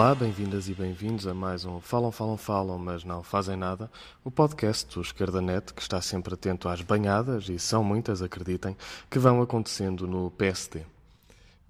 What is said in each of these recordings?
Olá, bem-vindas e bem-vindos a mais um Falam, Falam, Falam, mas não fazem nada, o podcast do Esquerdanet que está sempre atento às banhadas, e são muitas, acreditem, que vão acontecendo no PSD.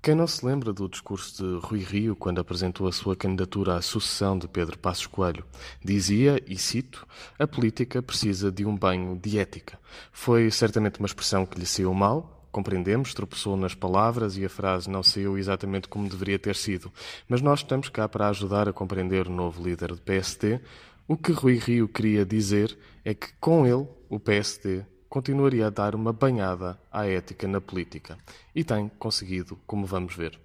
Quem não se lembra do discurso de Rui Rio quando apresentou a sua candidatura à sucessão de Pedro Passos Coelho? Dizia, e cito, a política precisa de um banho de ética. Foi certamente uma expressão que lhe saiu mal, Compreendemos, tropeçou nas palavras e a frase não saiu exatamente como deveria ter sido, mas nós estamos cá para ajudar a compreender o novo líder do PSD. O que Rui Rio queria dizer é que com ele, o PSD continuaria a dar uma banhada à ética na política. E tem conseguido, como vamos ver.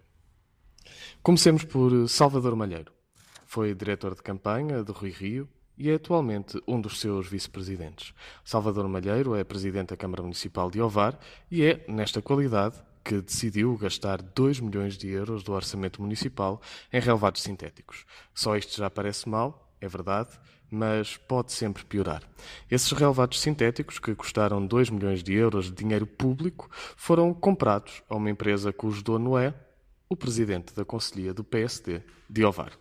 Comecemos por Salvador Malheiro. Foi diretor de campanha de Rui Rio, e é atualmente um dos seus vice-presidentes. Salvador Malheiro é presidente da Câmara Municipal de Ovar e é, nesta qualidade, que decidiu gastar 2 milhões de euros do orçamento municipal em relevados sintéticos. Só isto já parece mal, é verdade, mas pode sempre piorar. Esses relevados sintéticos, que custaram 2 milhões de euros de dinheiro público, foram comprados a uma empresa cujo dono é o presidente da Conselhia do PSD de Ovar.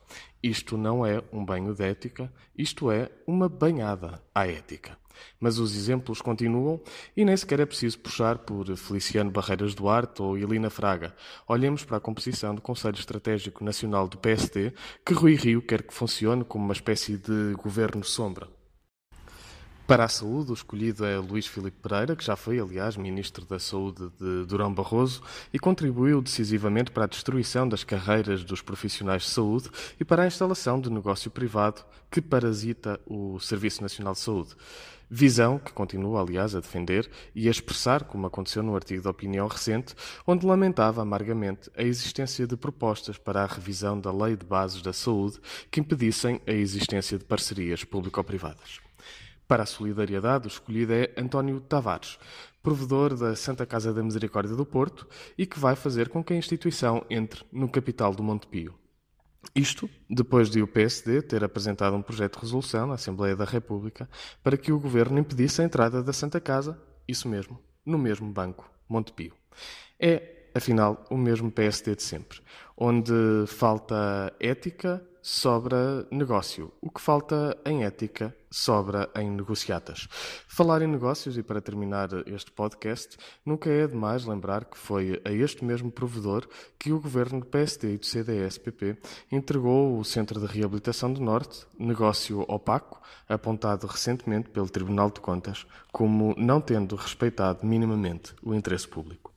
Isto não é um banho de ética, isto é uma banhada à ética. Mas os exemplos continuam e nem sequer é preciso puxar por Feliciano Barreiras Duarte ou Elina Fraga. Olhemos para a composição do Conselho Estratégico Nacional do PSD, que Rui Rio quer que funcione como uma espécie de governo sombra. Para a saúde, o escolhido é Luís Filipe Pereira, que já foi, aliás, Ministro da Saúde de Durão Barroso e contribuiu decisivamente para a destruição das carreiras dos profissionais de saúde e para a instalação de negócio privado que parasita o Serviço Nacional de Saúde. Visão que continua, aliás, a defender e a expressar, como aconteceu no artigo de opinião recente, onde lamentava amargamente a existência de propostas para a revisão da Lei de Bases da Saúde que impedissem a existência de parcerias público-privadas. Para a solidariedade, o escolhido é António Tavares, provedor da Santa Casa da Misericórdia do Porto e que vai fazer com que a instituição entre no capital do Montepio. Isto depois de o PSD ter apresentado um projeto de resolução na Assembleia da República para que o governo impedisse a entrada da Santa Casa, isso mesmo, no mesmo banco, Montepio. É, afinal, o mesmo PSD de sempre, onde falta ética, sobra negócio. O que falta em ética sobra em negociatas. Falar em negócios, e para terminar este podcast, nunca é demais lembrar que foi a este mesmo provedor que o governo do PSD e do CDS-PP entregou o Centro de Reabilitação do Norte, negócio opaco, apontado recentemente pelo Tribunal de Contas como não tendo respeitado minimamente o interesse público.